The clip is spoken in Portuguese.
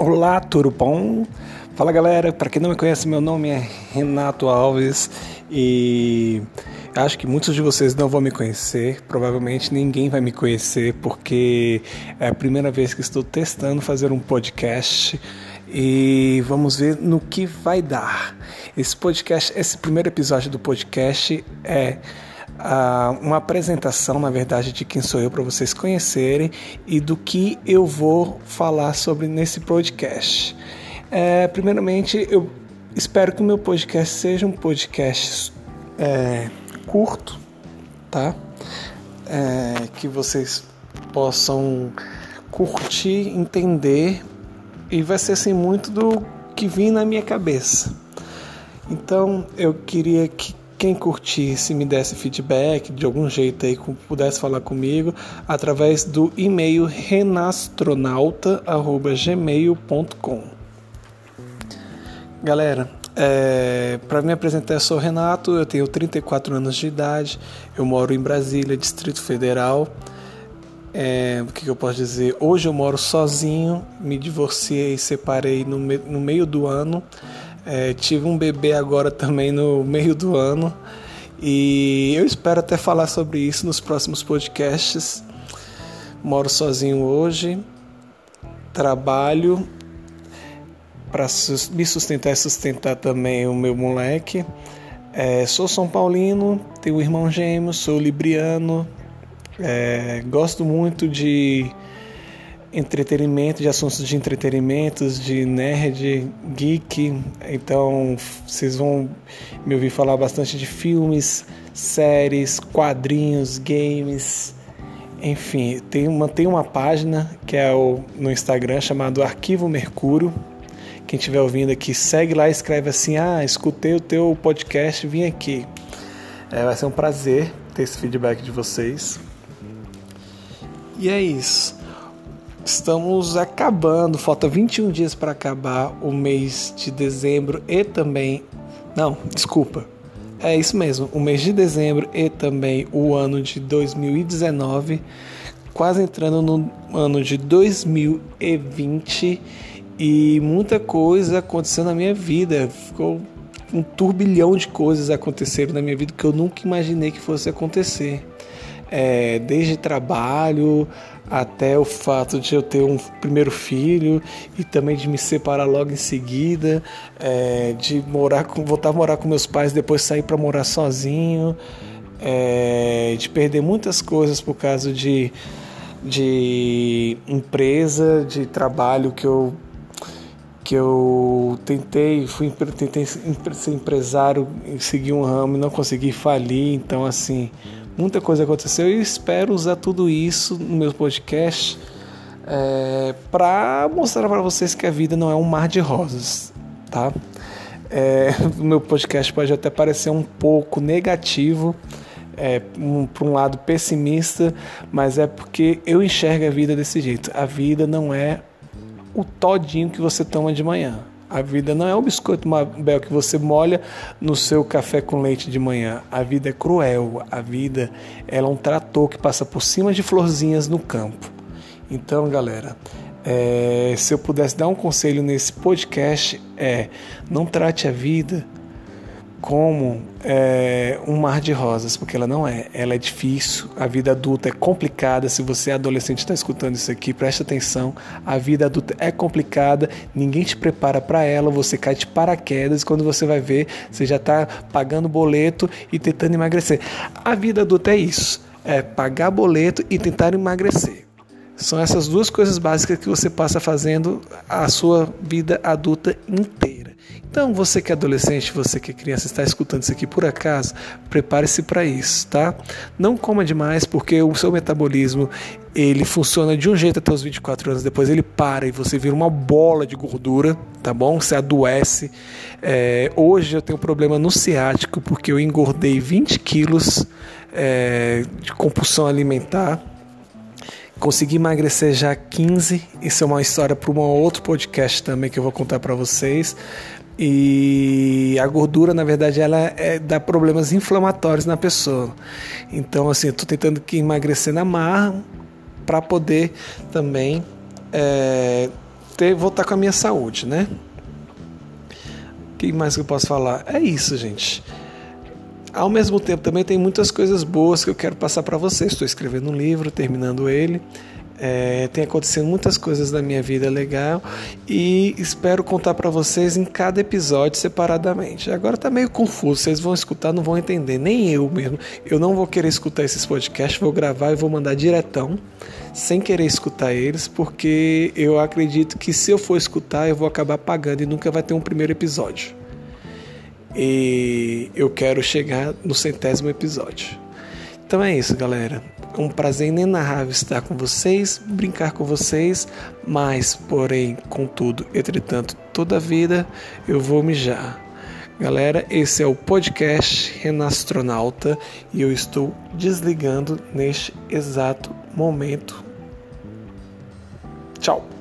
Olá, tudo bom? Fala galera, para quem não me conhece, meu nome é Renato Alves e acho que muitos de vocês não vão me conhecer, provavelmente ninguém vai me conhecer porque é a primeira vez que estou testando fazer um podcast e vamos ver no que vai dar. Esse podcast, esse primeiro episódio do podcast é uma apresentação, na verdade, de quem sou eu para vocês conhecerem e do que eu vou falar sobre nesse podcast. É, primeiramente, eu espero que o meu podcast seja um podcast é, curto, tá? É, que vocês possam curtir, entender e vai ser assim muito do que vem na minha cabeça. Então eu queria que quem curtisse me desse feedback de algum jeito aí, pudesse falar comigo através do e-mail renastronauta@gmail.com. Galera, é, para me apresentar, eu sou Renato, eu tenho 34 anos de idade, eu moro em Brasília, Distrito Federal. É, o que, eu posso dizer? Hoje eu moro sozinho, me divorciei separei no, me, no meio do ano. É, tive um bebê agora também no meio do ano e eu espero até falar sobre isso nos próximos podcasts. Moro sozinho hoje, trabalho para me sustentar e sustentar também o meu moleque. É, sou São Paulino, tenho um irmão gêmeo, sou libriano, é, gosto muito de entretenimento, de assuntos de entretenimentos, de nerd, geek. Então vocês vão me ouvir falar bastante de filmes, séries, quadrinhos, games. Enfim, tem uma, tem uma página que é o, no Instagram chamado Arquivo Mercúrio. Quem estiver ouvindo aqui, segue lá escreve assim: Ah, escutei o teu podcast, vim aqui. É, vai ser um prazer ter esse feedback de vocês. E é isso. Estamos acabando, falta 21 dias para acabar o mês de dezembro e também. Não, desculpa. É isso mesmo, o mês de dezembro e também o ano de 2019, quase entrando no ano de 2020 e muita coisa aconteceu na minha vida. Ficou um turbilhão de coisas aconteceram na minha vida que eu nunca imaginei que fosse acontecer é, desde trabalho até o fato de eu ter um primeiro filho e também de me separar logo em seguida, é, de morar com, voltar a morar com meus pais, depois sair para morar sozinho, é, de perder muitas coisas por causa de, de empresa, de trabalho que eu que eu tentei, fui tentei ser empresário, seguir um ramo e não consegui falir, então assim, muita coisa aconteceu e espero usar tudo isso no meu podcast é, para mostrar para vocês que a vida não é um mar de rosas, tá? É, meu podcast pode até parecer um pouco negativo, é, um, para um lado pessimista, mas é porque eu enxergo a vida desse jeito. A vida não é o todinho que você toma de manhã. A vida não é um biscoito Mabel que você molha no seu café com leite de manhã. A vida é cruel. A vida é um trator que passa por cima de florzinhas no campo. Então, galera, é, se eu pudesse dar um conselho nesse podcast é não trate a vida como é, um mar de rosas, porque ela não é. Ela é difícil, a vida adulta é complicada. Se você é adolescente está escutando isso aqui, preste atenção. A vida adulta é complicada, ninguém te prepara para ela, você cai de paraquedas quando você vai ver, você já está pagando boleto e tentando emagrecer. A vida adulta é isso: é pagar boleto e tentar emagrecer. São essas duas coisas básicas que você passa fazendo a sua vida adulta inteira. Então, você que é adolescente, você que é criança, está escutando isso aqui por acaso, prepare-se para isso, tá? Não coma demais, porque o seu metabolismo ele funciona de um jeito até os 24 anos, depois ele para e você vira uma bola de gordura, tá bom? Você adoece. É, hoje eu tenho problema no ciático, porque eu engordei 20 quilos é, de compulsão alimentar Consegui emagrecer já 15. Isso é uma história para um outro podcast também que eu vou contar para vocês. E a gordura, na verdade, ela é, dá problemas inflamatórios na pessoa. Então, assim, eu estou tentando que emagrecer na marra para poder também é, ter, voltar com a minha saúde, né? O que mais que eu posso falar? É isso, gente. Ao mesmo tempo, também tem muitas coisas boas que eu quero passar para vocês. Estou escrevendo um livro, terminando ele. É, tem acontecido muitas coisas na minha vida legal e espero contar para vocês em cada episódio separadamente. Agora tá meio confuso, vocês vão escutar, não vão entender, nem eu mesmo. Eu não vou querer escutar esses podcasts, vou gravar e vou mandar diretão, sem querer escutar eles, porque eu acredito que se eu for escutar, eu vou acabar pagando e nunca vai ter um primeiro episódio. E eu quero chegar no centésimo episódio. Então é isso, galera. Um prazer inenarrável estar com vocês, brincar com vocês, mas, porém, contudo, entretanto, toda a vida eu vou mijar. Galera, esse é o podcast Renastronauta e eu estou desligando neste exato momento. Tchau.